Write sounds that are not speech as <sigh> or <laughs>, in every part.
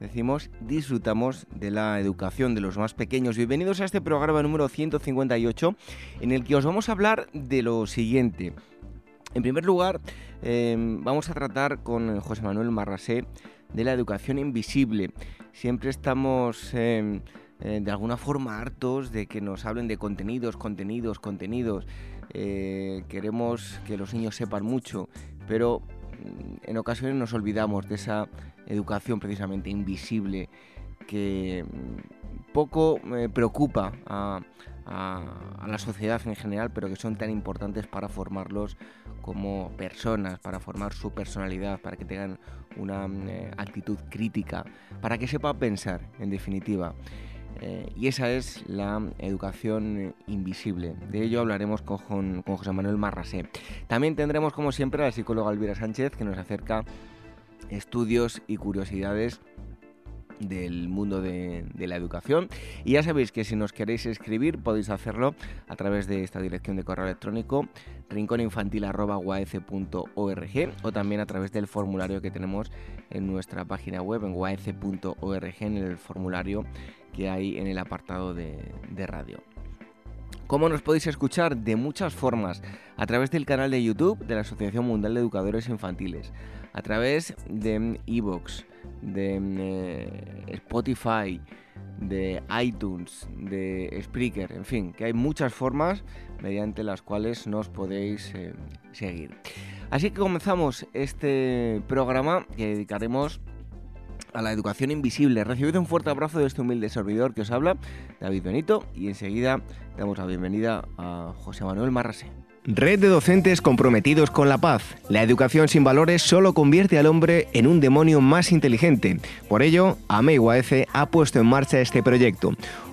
decimos, disfrutamos de la educación de los más pequeños. Bienvenidos a este programa número 158 en el que os vamos a hablar de lo siguiente. En primer lugar, em, vamos a tratar con José Manuel Marrasé de la educación invisible. Siempre estamos em, eh, de alguna forma hartos de que nos hablen de contenidos, contenidos, contenidos. Eh, queremos que los niños sepan mucho, pero mm, en ocasiones nos olvidamos de esa educación precisamente invisible que mm, poco eh, preocupa a, la sociedad en general, pero que son tan importantes para formarlos como personas, para formar su personalidad, para que tengan una mm, eh, actitud crítica, para que sepa pensar, en definitiva. Eh, y esa es la educación invisible. De ello hablaremos con, con José Manuel Marrasé. También tendremos, como siempre, a la psicóloga Elvira Sánchez, que nos acerca estudios y curiosidades del mundo de, la educación. Y ya sabéis que si nos queréis escribir podéis hacerlo a través de esta dirección de correo electrónico rinconinfantil.org o también a través del formulario que tenemos en nuestra página web en uac.org en el formulario que hay en el apartado de, de radio. ¿Cómo nos podéis escuchar? De muchas formas, a través del canal de YouTube de la Asociación Mundial de Educadores Infantiles a través de Evox, de eh, Spotify, de iTunes, de Spreaker, en fin, que hay muchas formas mediante las cuales nos podéis eh, seguir. Así que comenzamos este programa que dedicaremos a la educación invisible. Recibid un fuerte abrazo de este humilde servidor que os habla, David Benito, y enseguida damos la bienvenida a José Manuel Marrase. Red de docentes comprometidos con la paz. La educación sin valores solo convierte al hombre en un demonio más inteligente. Por ello, AMEIUAF ha puesto en marcha este proyecto.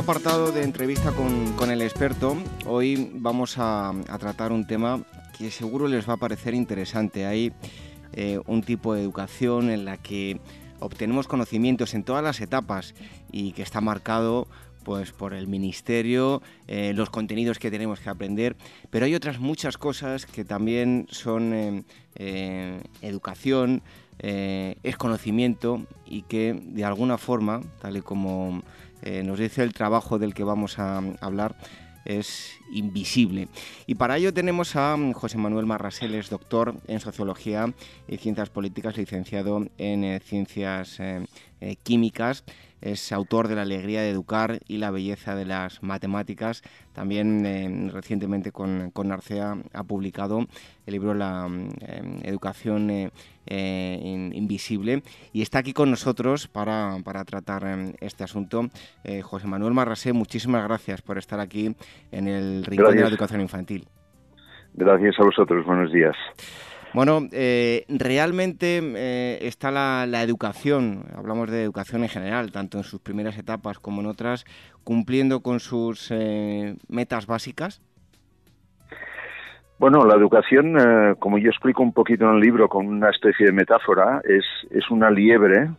Apartado de entrevista con, el experto, hoy vamos a, tratar un tema que seguro les va a parecer interesante. Hay eh, un tipo de educación en la que obtenemos conocimientos en todas las etapas y que está marcado pues por el ministerio, eh, los contenidos que tenemos que aprender, pero hay otras muchas cosas que también son eh, educación, es conocimiento y que de alguna forma, tal y como nos dice el trabajo del que vamos a hablar, es invisible. Y para ello tenemos a mm, José Manuel Marraseles, doctor en Sociología y Ciencias Políticas, licenciado en eh, Ciencias eh, eh, Químicas. Es autor de La alegría de educar y la belleza de las matemáticas. También recientemente con, con, Narcea ha publicado el libro La mm, Educación Invisible y está aquí con nosotros para, para tratar este asunto. José Manuel Marrasé, muchísimas gracias por estar aquí en el Rincón de la Educación Infantil. Gracias a vosotros, buenos días. Bueno, eh, realmente eh, está la, educación, hablamos de educación en general, tanto en sus primeras etapas como en otras, cumpliendo con sus eh, metas básicas. Bueno, la educación, como yo explico un poquito en el libro con una especie de metáfora, es, es una liebre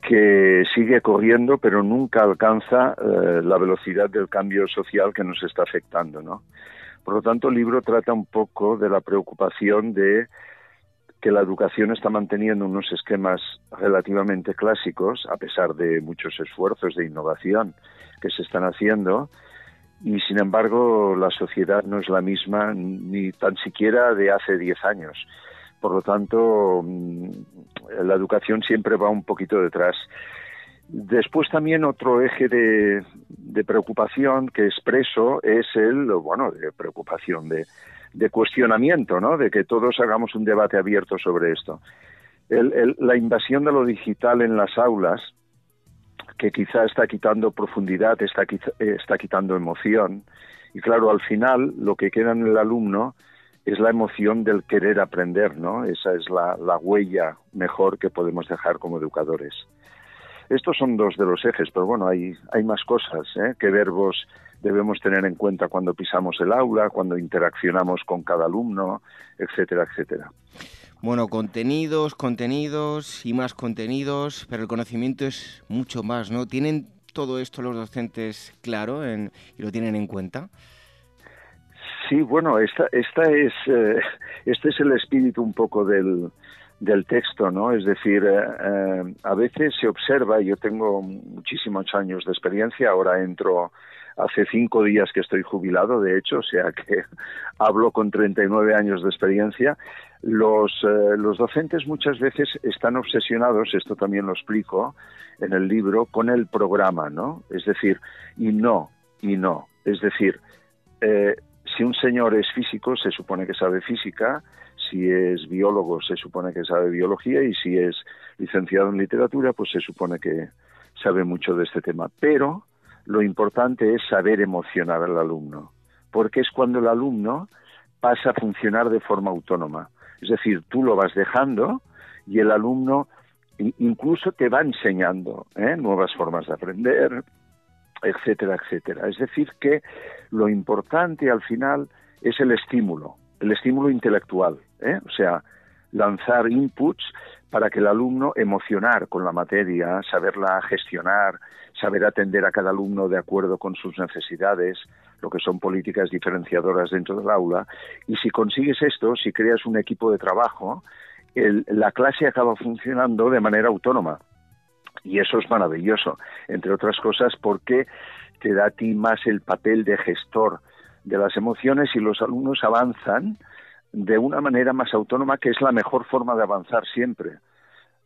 que sigue corriendo pero nunca alcanza eh, la velocidad del cambio social que nos está afectando, ¿no? Por lo tanto, el libro trata un poco de la preocupación de que la educación está manteniendo unos esquemas relativamente clásicos, a pesar de muchos esfuerzos de innovación que se están haciendo, y sin embargo la sociedad no es la misma ni tan siquiera de hace 10 años. Por lo tanto, mm, la educación siempre va un poquito detrás. Después también otro eje de, preocupación que expreso es el, bueno, de preocupación, de, cuestionamiento, ¿no? De que todos hagamos un debate abierto sobre esto. la invasión de lo digital en las aulas, que quizá está quitando profundidad, está, está quitando emoción, y claro, al final lo que queda en el alumno es la emoción del querer aprender, ¿no? Esa es la, huella mejor que podemos dejar como educadores. Estos son dos de los ejes, pero bueno, hay, más cosas, ¿eh? ¿Qué verbos debemos tener en cuenta cuando pisamos el aula, cuando interaccionamos con cada alumno, etcétera, etcétera? Bueno, contenidos, contenidos y más contenidos, pero el conocimiento es mucho más, ¿no? ¿Tienen todo esto los docentes claro y lo tienen en cuenta? Sí, bueno, esta, esta es, eh, este es el espíritu un poco del, del texto, ¿no? Es decir, eh, eh, a veces se observa, yo tengo muchísimos años de experiencia, ahora entro hace cinco días que estoy jubilado, de hecho, o sea que <laughs> hablo con 39 años de experiencia. Los, los docentes muchas veces están obsesionados, esto también lo explico en el libro, con el programa, ¿no? Es decir, y no, y no. Es decir, eh, si un señor es físico, se supone que sabe física, si es biólogo, se supone que sabe biología, y si es licenciado en literatura, pues se supone que sabe mucho de este tema. Pero lo importante es saber emocionar al alumno, porque es cuando el alumno pasa a funcionar de forma autónoma. Es decir, tú lo vas dejando y el alumno incluso te va enseñando ¿eh? nuevas formas de aprender, etcétera, etcétera. Es decir, que lo importante al final es el estímulo, el estímulo intelectual, ¿eh? o sea, lanzar inputs para que el alumno emocionar con la materia, saberla gestionar, saber atender a cada alumno de acuerdo con sus necesidades, lo que son políticas diferenciadoras dentro del aula. Y si consigues esto, si creas un equipo de trabajo, la clase acaba funcionando de manera autónoma. Y eso es maravilloso, entre otras cosas porque te da a ti más el papel de gestor de las emociones y los alumnos avanzan de una manera más autónoma, que es la mejor forma de avanzar siempre.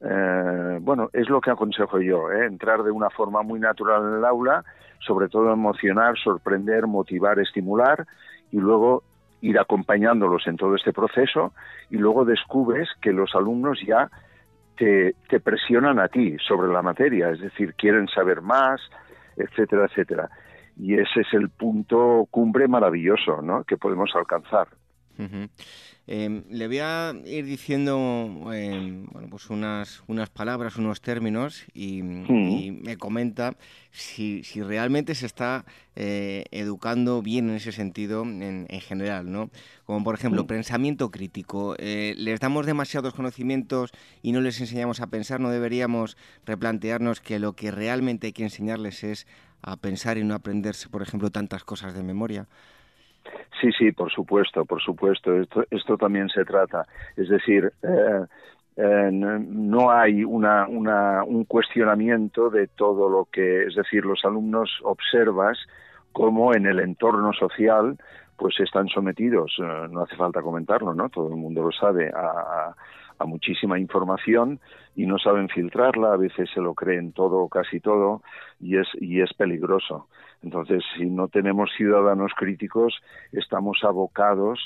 Eh, bueno, es lo que aconsejo yo, ¿eh? entrar de una forma muy natural en el aula, sobre todo emocionar, sorprender, motivar, estimular y luego ir acompañándolos en todo este proceso y luego descubres que los alumnos ya te, presionan a ti sobre la materia, es decir, quieren saber más, etcétera, etcétera. Y ese es el punto cumbre maravilloso ¿no? que podemos alcanzar. Em, le voy a ir diciendo em, bueno, pues unas, unas palabras, unos términos y, mm. me comenta si, si, realmente se está eh, educando bien en ese sentido en, en general, ¿no? Como por ejemplo, mm. pensamiento crítico. Eh, les damos demasiados conocimientos y no les enseñamos a pensar, no deberíamos replantearnos que lo que realmente hay que enseñarles es a pensar y no aprenderse, por ejemplo, tantas cosas de memoria. Sí, sí, por supuesto, por supuesto. Esto, esto también se trata. Es decir, eh, eh, no hay una, una, un cuestionamiento de todo lo que, es decir, los alumnos observas cómo en el entorno social pues están sometidos, eh, no hace falta comentarlo, ¿no? Todo el mundo lo sabe, a, a muchísima información y no saben filtrarla, a veces se lo creen todo o casi todo y es, y es peligroso. Entonces, si no tenemos ciudadanos críticos, estamos abocados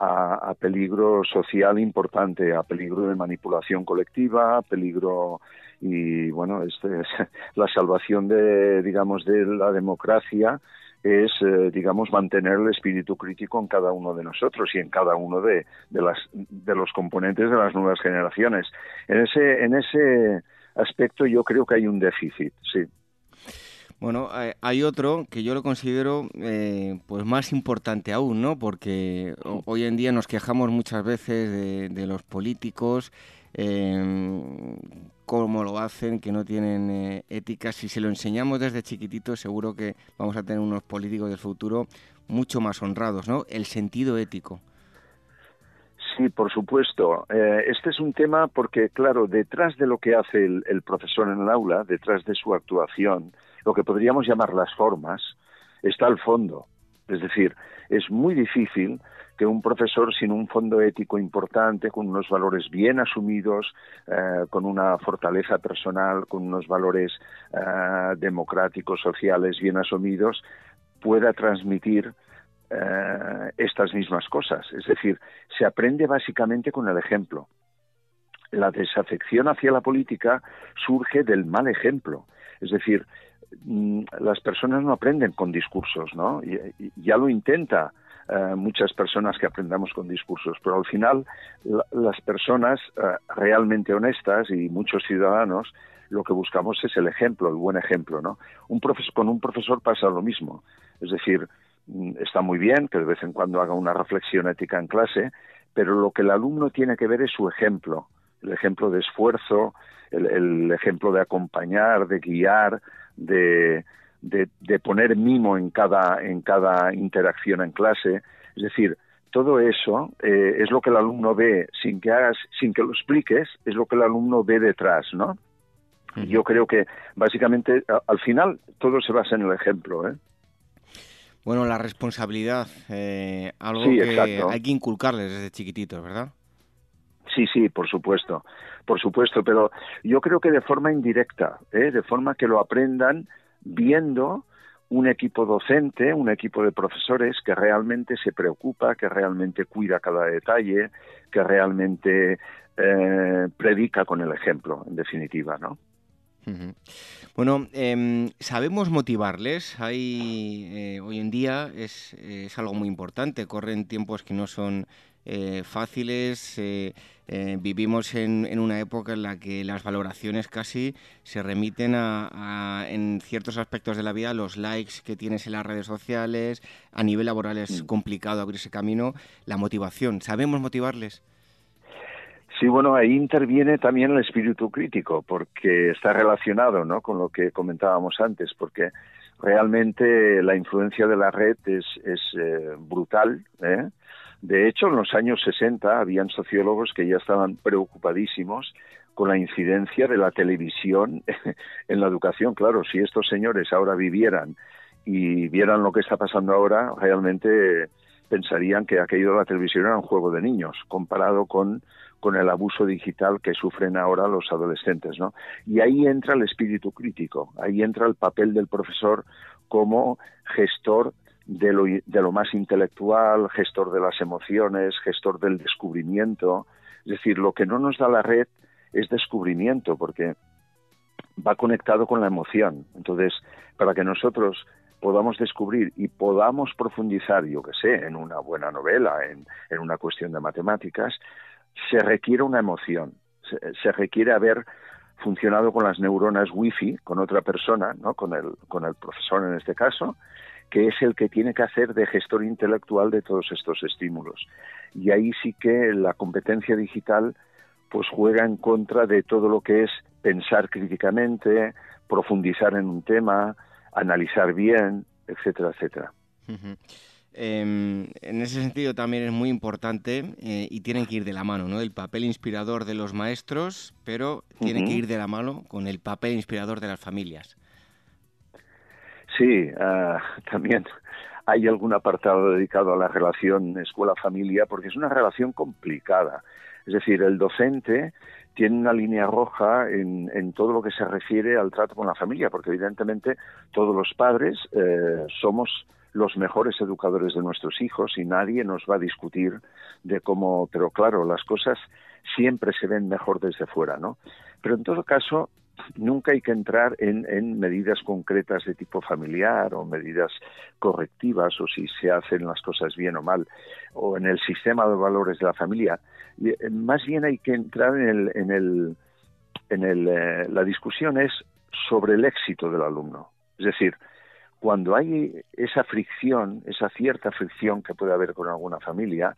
a, peligro social importante, a peligro de manipulación colectiva, a peligro y bueno, este es <laughs> la salvación de digamos de la democracia es, eh, digamos, mantener el espíritu crítico en cada uno de nosotros y en cada uno de, de, las, de los componentes de las nuevas generaciones. En ese, en ese aspecto yo creo que hay un déficit, sí. Bueno, hay otro que yo lo considero eh, pues más importante aún, ¿no? Porque hoy en día nos quejamos muchas veces de, los políticos, cómo lo hacen, que no tienen eh, ética. Si se lo enseñamos desde chiquitito, seguro que vamos a tener unos políticos del futuro mucho más honrados, ¿no? El sentido ético. Sí, por supuesto. Eh, este es un tema porque, claro, detrás de lo que hace el, profesor en el aula, detrás de su actuación, lo que podríamos llamar las formas, está el fondo. Es decir, es muy difícil que un profesor sin un fondo ético importante, con unos valores bien asumidos, eh, con una fortaleza personal, con unos valores eh, democráticos, sociales bien asumidos, pueda transmitir eh, estas mismas cosas. Es decir, se aprende básicamente con el ejemplo. La desafección hacia la política surge del mal ejemplo. Es decir, las personas no aprenden con discursos, ¿no? Ya lo intenta eh, muchas personas que aprendamos con discursos, pero al final las personas eh, realmente honestas y muchos ciudadanos lo que buscamos es el ejemplo, el buen ejemplo, ¿no? Un con un profesor pasa lo mismo, es decir, Mm, está muy bien que de vez en cuando haga una reflexión ética en clase, pero lo que el alumno tiene que ver es su ejemplo, el ejemplo de esfuerzo, el, ejemplo de acompañar, de guiar, de, de, poner mimo en cada, en cada interacción en clase. Es decir, todo eso eh, es lo que el alumno ve sin que hagas, sin que lo expliques, es lo que el alumno ve detrás, ¿no? Yo creo que básicamente al final todo se basa en el ejemplo, ¿eh? Bueno, la responsabilidad, eh, algo que hay que inculcarles desde chiquititos, ¿verdad? Sí, sí, por supuesto, por supuesto, pero yo creo que de forma indirecta, ¿eh? de forma que lo aprendan viendo un equipo docente, un equipo de profesores que realmente se preocupa, que realmente cuida cada detalle, que realmente eh, predica con el ejemplo, en definitiva, ¿no? Bueno, em, sabemos motivarles. Hay, eh, hoy en día es, algo muy importante. Corren tiempos que no son eh, fáciles. Eh, vivimos en, una época en la que las valoraciones casi se remiten a, en ciertos aspectos de la vida, los likes que tienes en las redes sociales. A nivel laboral es mm. complicado abrir ese camino. La motivación, ¿sabemos motivarles? Sí, bueno, ahí interviene también el espíritu crítico, porque está relacionado ¿no? con lo que comentábamos antes, porque realmente la influencia de la red es, es eh, brutal. ¿eh? De hecho, en los años 60 habían sociólogos que ya estaban preocupadísimos con la incidencia de la televisión <laughs> en la educación. Claro, si estos señores ahora vivieran y vieran lo que está pasando ahora, realmente pensarían que aquello de la televisión era un juego de niños, comparado con con el abuso digital que sufren ahora los adolescentes, ¿no? Y ahí entra el espíritu crítico, ahí entra el papel del profesor como gestor de lo, de lo más intelectual, gestor de las emociones, gestor del descubrimiento. Es decir, lo que no nos da la red es descubrimiento, porque va conectado con la emoción. Entonces, para que nosotros podamos descubrir y podamos profundizar, yo que sé, en una buena novela, en, una cuestión de matemáticas, se requiere una emoción, se, requiere haber funcionado con las neuronas wifi con otra persona, ¿no? con, el, con el profesor en este caso, que es el que tiene que hacer de gestor intelectual de todos estos estímulos. Y ahí sí que la competencia digital pues juega en contra de todo lo que es pensar críticamente, profundizar en un tema, analizar bien, etcétera, etcétera. Em, en ese sentido también es muy importante eh, y tienen que ir de la mano, ¿no? El papel inspirador de los maestros, pero tiene que ir de la mano con el papel inspirador de las familias. Sí, ah, <laughs> también hay algún apartado dedicado a la relación escuela-familia porque es una relación complicada. Es decir, el docente tiene una línea roja en, en, todo lo que se refiere al trato con la familia, porque evidentemente todos los padres eh, somos los mejores educadores de nuestros hijos y nadie nos va a discutir de cómo, pero claro, las cosas siempre se ven mejor desde fuera, ¿no? Pero en todo caso, nunca hay que entrar en, en, medidas concretas de tipo familiar o medidas correctivas o si se hacen las cosas bien o mal o en el sistema de valores de la familia. Eh, más bien hay que entrar en el, en el, en el eh, la discusión es sobre el éxito del alumno. Es decir, cuando hay esa fricción, esa cierta fricción que puede haber con alguna familia,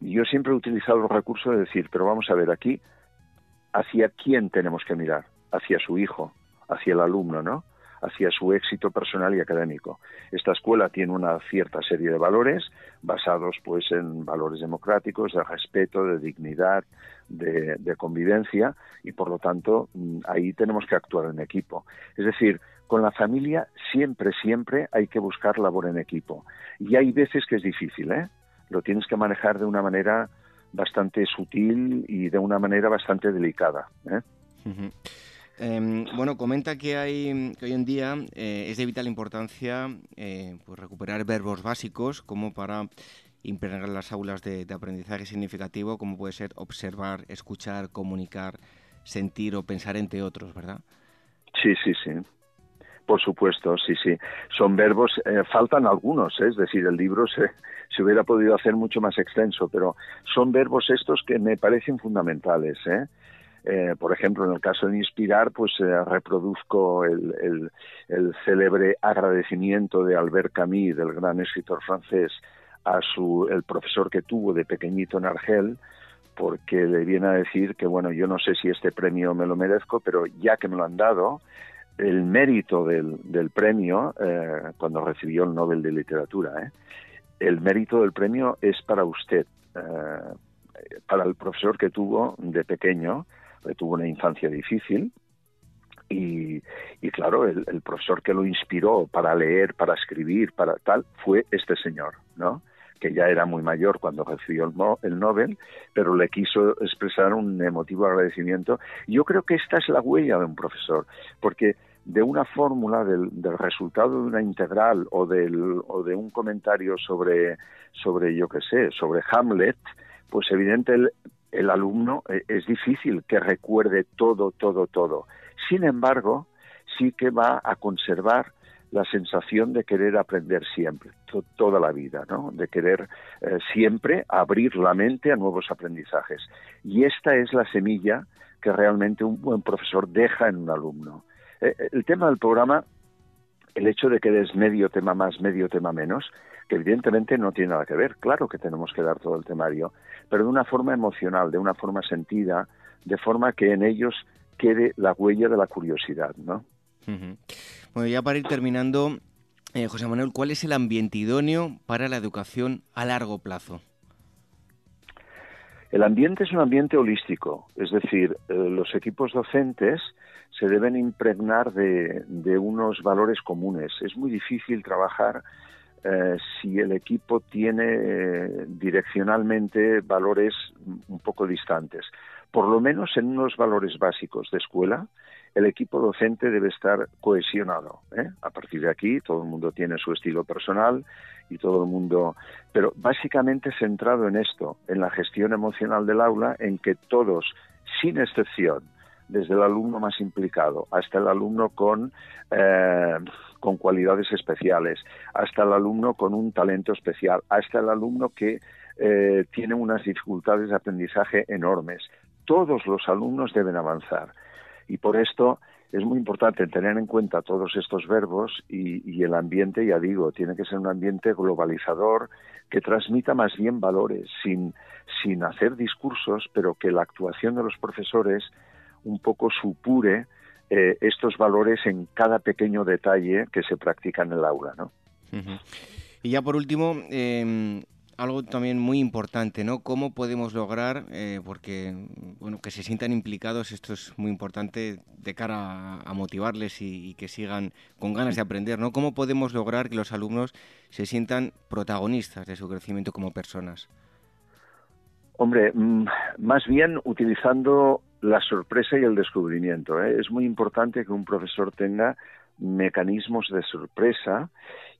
yo siempre he utilizado los recursos de decir, pero vamos a ver aquí, hacia quién tenemos que mirar, hacia su hijo, hacia el alumno, ¿no? hacia su éxito personal y académico. Esta escuela tiene una cierta serie de valores basados pues en valores democráticos, de respeto, de dignidad, de, convivencia y por lo tanto mm, ahí tenemos que actuar en equipo. Es decir, con la familia siempre, siempre hay que buscar labor en equipo. Y hay veces que es difícil, ¿eh? Lo tienes que manejar de una manera bastante sutil y de una manera bastante delicada. ¿eh? Em, bueno, comenta que, hay, que hoy en día eh, es de vital importancia eh, pues recuperar verbos básicos como para impregnar las aulas de, aprendizaje significativo, como puede ser observar, escuchar, comunicar, sentir o pensar, entre otros, ¿verdad? Sí, sí, sí. Por supuesto, sí, sí. Son verbos, eh, faltan algunos, es decir, el libro se, se hubiera podido hacer mucho más extenso, pero son verbos estos que me parecen fundamentales. ¿eh? Eh, por ejemplo, en el caso de inspirar, pues eh, reproduzco el, el, célebre agradecimiento de Albert Camus, del gran escritor francés, a su, el profesor que tuvo de pequeñito en Argel, porque le viene a decir que, bueno, yo no sé si este premio me lo merezco, pero ya que me lo han dado, el mérito del, del premio, eh, cuando recibió el Nobel de Literatura, el mérito del premio es para usted, para el profesor que tuvo de pequeño, tuvo una infancia difícil y, claro, el, profesor que lo inspiró para leer, para escribir, para tal, fue este señor, ¿no? que ya era muy mayor cuando recibió el, el, Nobel, pero le quiso expresar un emotivo agradecimiento. Yo creo que esta es la huella de un profesor, porque de una fórmula, del, del resultado de una integral o, del, o de un comentario sobre, sobre, yo qué sé, sobre Hamlet, pues evidente, el alumno eh, es difícil que recuerde todo, todo, todo. Sin embargo, sí que va a conservar la sensación de querer aprender siempre, toda la vida, ¿no? de querer eh, siempre abrir la mente a nuevos aprendizajes. Y esta es la semilla que realmente un buen profesor deja en un alumno. Eh, el tema del programa, el hecho de que es medio tema más, medio tema menos, que evidentemente no tiene nada que ver. Claro que tenemos que dar todo el temario, pero de una forma emocional, de una forma sentida, de forma que en ellos quede la huella de la curiosidad, ¿no? Bueno, ya para ir terminando, eh, José Manuel, ¿cuál es el ambiente idóneo para la educación a largo plazo? El ambiente es un ambiente holístico, es decir, eh, los equipos docentes se deben impregnar de, de, unos valores comunes. Es muy difícil trabajar eh, si el equipo tiene eh, direccionalmente valores un poco distantes. Por lo menos en unos valores básicos de escuela, el equipo docente debe estar cohesionado. ¿eh? A partir de aquí, todo el mundo tiene su estilo personal y todo el mundo, pero básicamente centrado en esto, en la gestión emocional del aula, en que todos, sin excepción, desde el alumno más implicado hasta el alumno con, con cualidades especiales, hasta el alumno con un talento especial, hasta el alumno que eh, tiene unas dificultades de aprendizaje enormes. Todos los alumnos deben avanzar. Y por esto es muy importante tener en cuenta todos estos verbos y, y, el ambiente, ya digo, tiene que ser un ambiente globalizador que transmita más bien valores, sin, sin hacer discursos, pero que la actuación de los profesores un poco supure eh, estos valores en cada pequeño detalle que se practica en el aula, ¿no? Y ya por último, em, algo también muy importante, ¿no? ¿Cómo podemos lograr, eh, porque bueno, que se sientan implicados, esto es muy importante de cara a, motivarles y, y, que sigan con ganas de aprender, ¿no? ¿Cómo podemos lograr que los alumnos se sientan protagonistas de su crecimiento como personas? Hombre, mm, más bien utilizando la sorpresa y el descubrimiento. ¿eh? Es muy importante que un profesor tenga mecanismos de sorpresa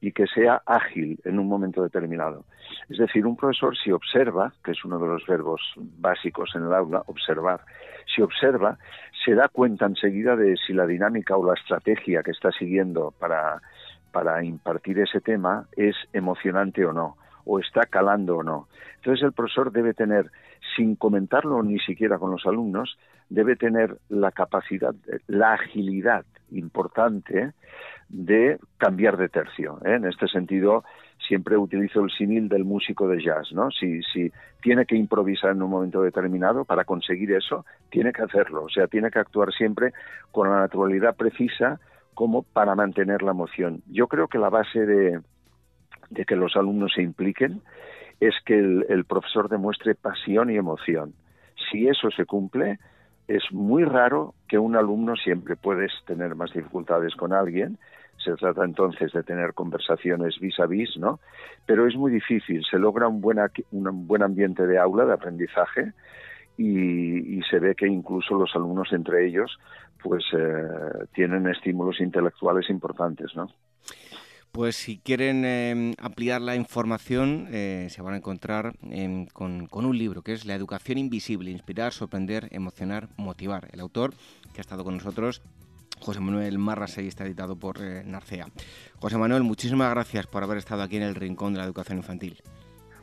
y que sea ágil en un momento determinado. Es decir, un profesor si observa, que es uno de los verbos básicos en el aula, observar, si observa, se da cuenta enseguida de si la dinámica o la estrategia que está siguiendo para, para impartir ese tema es emocionante o no o está calando o no. Entonces el profesor debe tener, sin comentarlo ni siquiera con los alumnos, debe tener la capacidad, la agilidad importante de cambiar de tercio. ¿eh? En este sentido, siempre utilizo el símil del músico de jazz, ¿no? Si, si tiene que improvisar en un momento determinado para conseguir eso, tiene que hacerlo, o sea, tiene que actuar siempre con la naturalidad precisa como para mantener la emoción. Yo creo que la base de, de que los alumnos se impliquen es que el, profesor demuestre pasión y emoción. Si eso se cumple, es muy raro que un alumno siempre puedes tener más dificultades con alguien, se trata entonces de tener conversaciones vis a vis, ¿no? Pero es muy difícil, se logra un buen, un buen ambiente de aula, de aprendizaje, y, se ve que incluso los alumnos entre ellos pues eh, tienen estímulos intelectuales importantes, ¿no? Pues si quieren em, ampliar la información, eh, se van a encontrar em, con, un libro que es La educación invisible, inspirar, sorprender, emocionar, motivar. El autor que ha estado con nosotros, José Manuel Marrasey, está editado por eh, Narcea. José Manuel, muchísimas gracias por haber estado aquí en el Rincón de la Educación Infantil.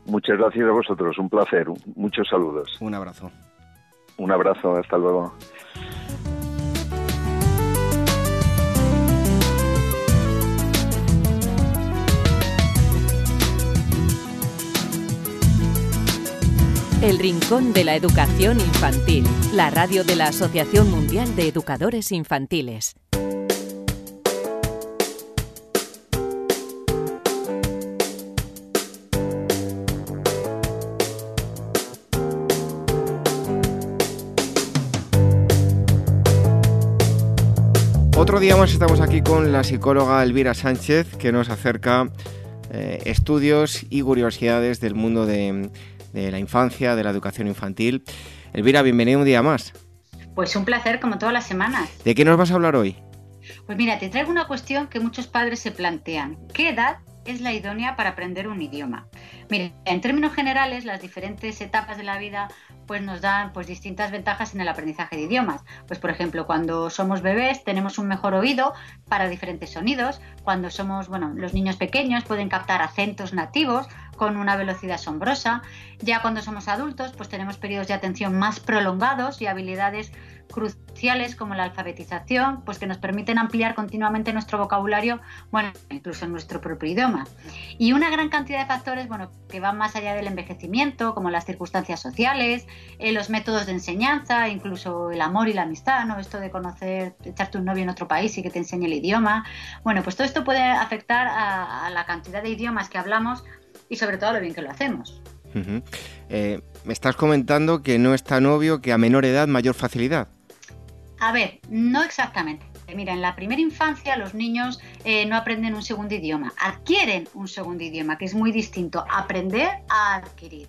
Muchas gracias a vosotros, un placer, muchos saludos. Un abrazo. Un abrazo, hasta luego. El Rincón de la Educación Infantil, la radio de la Asociación Mundial de Educadores Infantiles. Otro día más estamos aquí con la psicóloga Elvira Sánchez que nos acerca eh, estudios y curiosidades del mundo de, de la infancia, de la educación infantil. Elvira, bienvenido un día más. Pues un placer como todas las semanas. ¿De qué nos vas a hablar hoy? Pues mira, te traigo una cuestión que muchos padres se plantean. ¿Qué edad es la idónea para aprender un idioma? Mira, en términos generales, las diferentes etapas de la vida pues nos dan pues distintas ventajas en el aprendizaje de idiomas. Pues por ejemplo, cuando somos bebés tenemos un mejor oído para diferentes sonidos, cuando somos, bueno, los niños pequeños pueden captar acentos nativos con una velocidad asombrosa. Ya cuando somos adultos, pues tenemos periodos de atención más prolongados y habilidades cruciales como la alfabetización, pues que nos permiten ampliar continuamente nuestro vocabulario, bueno, incluso en nuestro propio idioma. Y una gran cantidad de factores, bueno, que van más allá del envejecimiento, como las circunstancias sociales, eh, los métodos de enseñanza, incluso el amor y la amistad, ¿no? Esto de conocer, echarte un novio en otro país y que te enseñe el idioma. Bueno, pues todo esto puede afectar a, la cantidad de idiomas que hablamos y sobre todo lo bien que lo hacemos. Eh, me estás comentando que no es tan obvio que a menor edad mayor facilidad. A ver, no exactamente. Mira, en la primera infancia los niños eh, no aprenden un segundo idioma, adquieren un segundo idioma, que es muy distinto. Aprender a adquirir.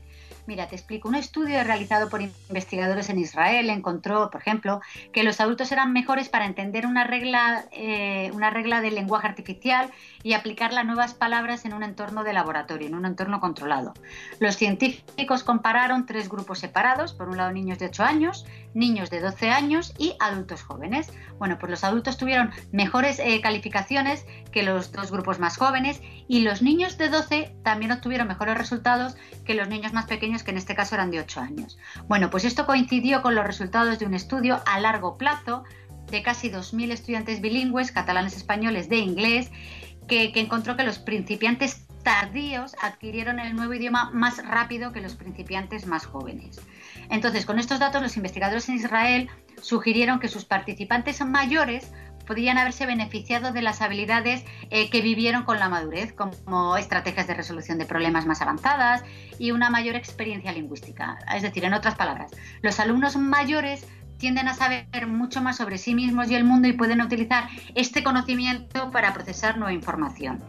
Mira, te explico. Un estudio realizado por investigadores en Israel encontró, por ejemplo, que los adultos eran mejores para entender una regla, eh, una regla del lenguaje artificial y aplicarla a nuevas palabras en un entorno de laboratorio, en un entorno controlado. Los científicos compararon tres grupos separados, por un lado niños de 8 años, niños de 12 años y adultos jóvenes. Bueno, pues los adultos tuvieron mejores eh, calificaciones que los dos grupos más jóvenes y los niños de 12 también obtuvieron mejores resultados que los niños más pequeños, que en este caso eran de 8 años. Bueno, pues esto coincidió con los resultados de un estudio a largo plazo de casi 2.000 estudiantes bilingües, catalanes españoles de inglés, que, encontró que los principiantes tardíos adquirieron el nuevo idioma más rápido que los principiantes más jóvenes. Entonces, con estos datos, los investigadores en Israel sugirieron que sus participantes mayores podrían haberse beneficiado de las habilidades eh, que vivieron con la madurez, como estrategias de resolución de problemas más avanzadas y una mayor experiencia lingüística. Es decir, en otras palabras, los alumnos mayores tienden a saber mucho más sobre sí mismos y el mundo y pueden utilizar este conocimiento para procesar nueva información.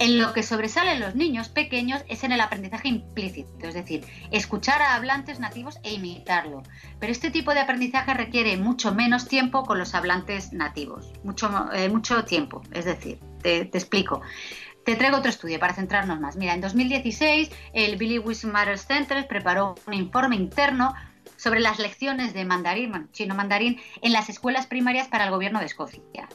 En lo que sobresalen los niños pequeños es en el aprendizaje implícito, es decir, escuchar a hablantes nativos e imitarlo. Pero este tipo de aprendizaje requiere mucho menos tiempo con los hablantes nativos, mucho, eh, mucho tiempo, es decir, te, explico. Te traigo otro estudio para centrarnos más. Mira, en 2016 el Billy Wismatter Center preparó un informe interno sobre las lecciones de mandarín, chino mandarín, en las escuelas primarias para el gobierno de Escocia.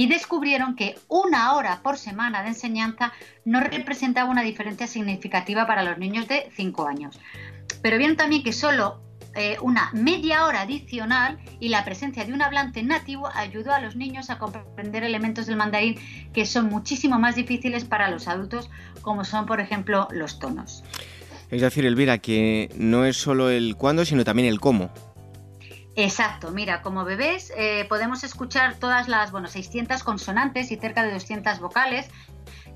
Y descubrieron que una hora por semana de enseñanza no representaba una diferencia significativa para los niños de 5 años. Pero vieron también que solo eh, una media hora adicional y la presencia de un hablante nativo ayudó a los niños a comprender elementos del mandarín que son muchísimo más difíciles para los adultos, como son, por ejemplo, los tonos. Es decir, Elvira, que no es solo el cuándo, sino también el cómo. Exacto, mira, como bebés eh, podemos escuchar todas las, bueno, 600 consonantes y cerca de 200 vocales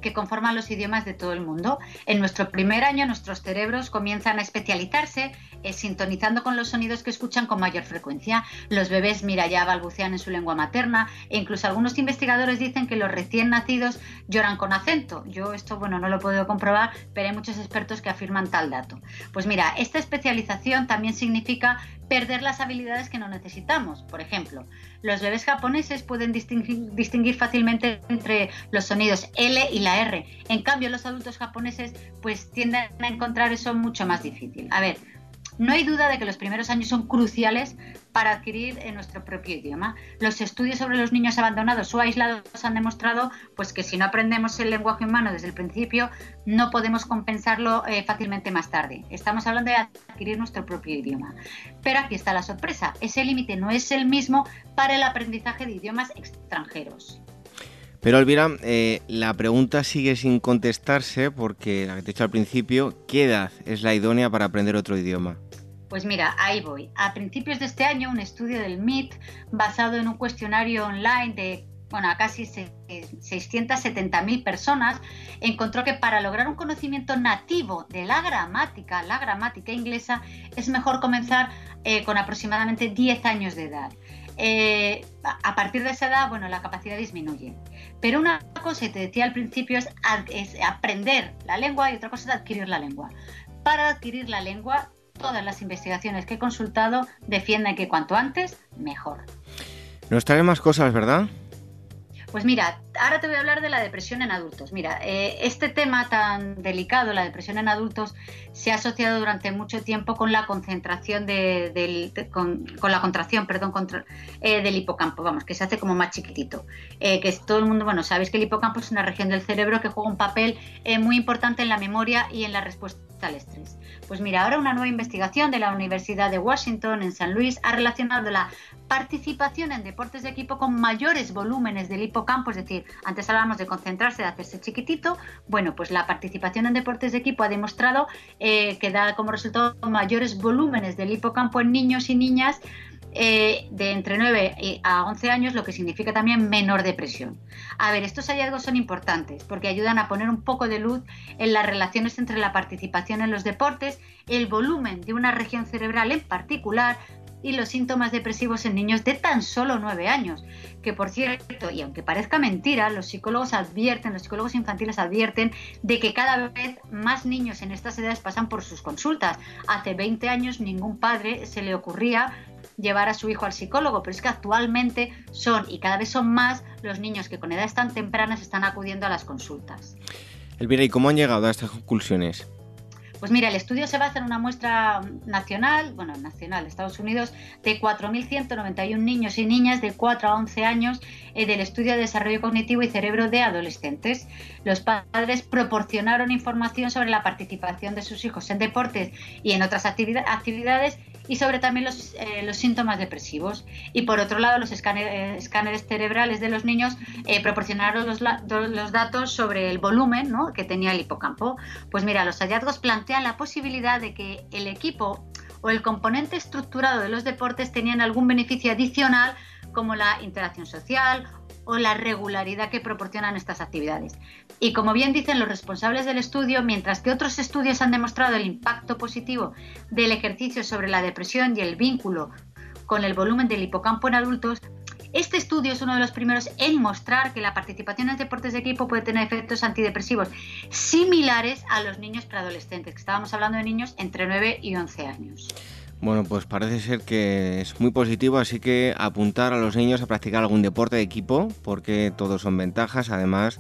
que conforman los idiomas de todo el mundo. En nuestro primer año nuestros cerebros comienzan a especializarse eh, sintonizando con los sonidos que escuchan con mayor frecuencia. Los bebés, mira, ya balbucean en su lengua materna e incluso algunos investigadores dicen que los recién nacidos lloran con acento. Yo esto, bueno, no lo puedo comprobar, pero hay muchos expertos que afirman tal dato. Pues mira, esta especialización también significa perder las habilidades que no necesitamos. Por ejemplo, los bebés japoneses pueden distinguir, fácilmente entre los sonidos L y la R. En cambio, los adultos japoneses pues tienden a encontrar eso mucho más difícil. A ver, no hay duda de que los primeros años son cruciales para adquirir en nuestro propio idioma. Los estudios sobre los niños abandonados o aislados han demostrado pues, que si no aprendemos el lenguaje humano desde el principio, no podemos compensarlo eh, fácilmente más tarde. Estamos hablando de adquirir nuestro propio idioma. Pero aquí está la sorpresa. Ese límite no es el mismo para el aprendizaje de idiomas extranjeros. Pero Elvira, eh, la pregunta sigue sin contestarse porque, la que te he dicho al principio, ¿qué edad es la idónea para aprender otro idioma? Pues mira, ahí voy. A principios de este año, un estudio del MIT, basado en un cuestionario online de bueno, casi 670.000 personas, encontró que para lograr un conocimiento nativo de la gramática, la gramática inglesa, es mejor comenzar eh, con aproximadamente 10 años de edad. Eh, a partir de esa edad, bueno, la capacidad disminuye. Pero una cosa, te decía al principio, es, aprender la lengua y otra cosa es adquirir la lengua. Para adquirir la lengua, todas las investigaciones que he consultado defienden que cuanto antes, mejor. Nos trae más cosas, ¿verdad? Pues mira, ahora te voy a hablar de la depresión en adultos. Mira, eh, este tema tan delicado, la depresión en adultos, se ha asociado durante mucho tiempo con la concentración del, con, la contracción, perdón, eh, del hipocampo, vamos, que se hace como más chiquitito. Eh, que todo el mundo, bueno, sabéis que el hipocampo es una región del cerebro que juega un papel muy importante en la memoria y en la respuesta al estrés. Pues mira, ahora una nueva investigación de la Universidad de Washington en San Luis ha relacionado la participación en deportes de equipo con mayores volúmenes del hipocampo, es decir, antes hablábamos de concentrarse, de hacerse chiquitito, bueno, pues la participación en deportes de equipo ha demostrado eh, que da como resultado mayores volúmenes del hipocampo en niños y niñas eh, de entre 9 a 11 años, lo que significa también menor depresión. A ver, estos hallazgos son importantes porque ayudan a poner un poco de luz en las relaciones entre la participación en los deportes, el volumen de una región cerebral en particular, y los síntomas depresivos en niños de tan solo 9 años. Que por cierto, y aunque parezca mentira, los psicólogos advierten, los psicólogos infantiles advierten de que cada vez más niños en estas edades pasan por sus consultas. Hace 20 años ningún padre se le ocurría llevar a su hijo al psicólogo, pero es que actualmente son y cada vez son más los niños que con edades tan tempranas están acudiendo a las consultas. Elvira, ¿y cómo han llegado a estas conclusiones? Pues mira, el estudio se basa en una muestra nacional, bueno, nacional, Estados Unidos, de 4.191 niños y niñas de 4 a 11 años eh, del estudio de desarrollo cognitivo y cerebro de adolescentes. Los padres proporcionaron información sobre la participación de sus hijos en deportes y en otras actividades y sobre también los, eh, los síntomas depresivos. Y por otro lado, los eh, escáneres cerebrales de los niños eh, proporcionaron los, los, datos sobre el volumen ¿no? que tenía el hipocampo. Pues mira, los hallazgos plantean la posibilidad de que el equipo o el componente estructurado de los deportes tenían algún beneficio adicional como la interacción social o la regularidad que proporcionan estas actividades. Y como bien dicen los responsables del estudio, mientras que otros estudios han demostrado el impacto positivo del ejercicio sobre la depresión y el vínculo con el volumen del hipocampo en adultos, este estudio es uno de los primeros en mostrar que la participación en deportes de equipo puede tener efectos antidepresivos similares a los niños preadolescentes, que estábamos hablando de niños entre 9 y 11 años. Bueno, pues parece ser que es muy positivo, así que apuntar a los niños a practicar algún deporte de equipo, porque todos son ventajas, además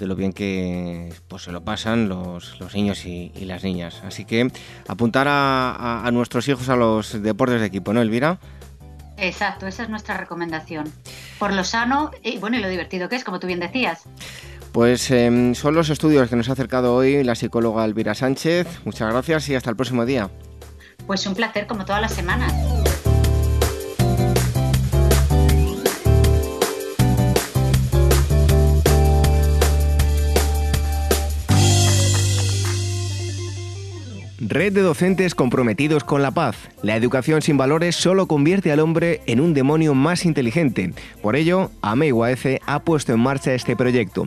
de lo bien que pues, se lo pasan los, niños y, las niñas. Así que apuntar a, nuestros hijos a los deportes de equipo, ¿no, Elvira? Exacto, esa es nuestra recomendación. Por lo sano y bueno y lo divertido que es, como tú bien decías. Pues em, son los estudios que nos ha acercado hoy la psicóloga Elvira Sánchez. Muchas gracias y hasta el próximo día. Pues un placer como todas las semanas. Red de docentes comprometidos con la paz. La educación sin valores solo convierte al hombre en un demonio más inteligente. Por ello, AMEIUAF ha puesto en marcha este proyecto.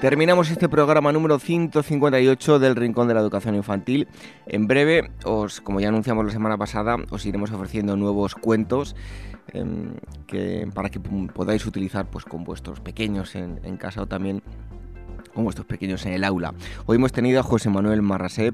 Terminamos este programa número 158 del Rincón de la Educación Infantil. En breve, os, como ya anunciamos la semana pasada, os iremos ofreciendo nuevos cuentos em, que, para que podáis utilizar pues, con vuestros pequeños en, casa o también con vuestros pequeños en el aula. Hoy hemos tenido a José Manuel Marrasé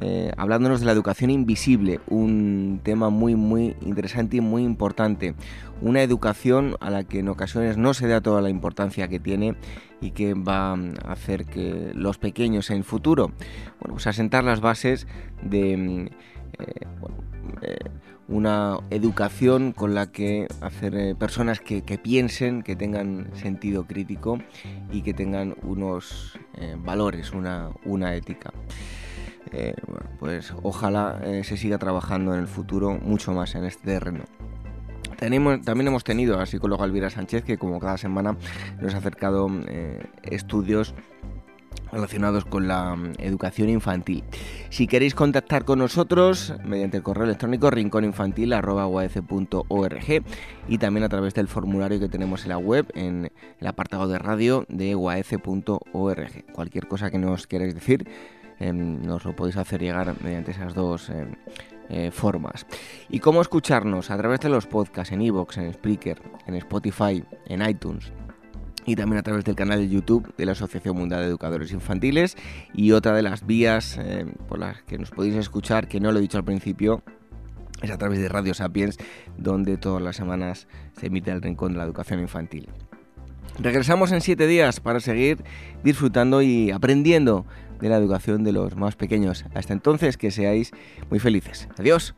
eh, hablándonos de la educación invisible, un tema muy muy interesante y muy importante. Una educación a la que en ocasiones no se da toda la importancia que tiene y que va a hacer que los pequeños en el futuro, bueno, pues asentar las bases de eh, eh, una educación con la que hacer eh, personas que, piensen, que tengan sentido crítico y que tengan unos valores, una, una ética. Eh, pues ojalá se siga trabajando en el futuro mucho más en este terreno. También hemos tenido a la psicóloga Elvira Sánchez que como cada semana nos ha acercado estudios relacionados con la mm, educación infantil. Si queréis contactar con nosotros mediante el correo electrónico rincóninfantil.org y también a través del formulario que tenemos en la web en el apartado de radio de uaf.org. Cualquier cosa que nos queráis decir em, nos lo podéis hacer llegar mediante esas dos em, eh, formas. ¿Y cómo escucharnos? A través de los podcasts en iVoox, en Spreaker, en Spotify, en iTunes y también a través del canal de YouTube de la Asociación Mundial de Educadores Infantiles y otra de las vías eh, por las que nos podéis escuchar, que no lo he dicho al principio, es a través de Radio Sapiens, donde todas las semanas se emite el Rincón de la Educación Infantil. Regresamos en siete días para seguir disfrutando y aprendiendo de la educación de los más pequeños. Hasta entonces, que seáis muy felices. Adiós.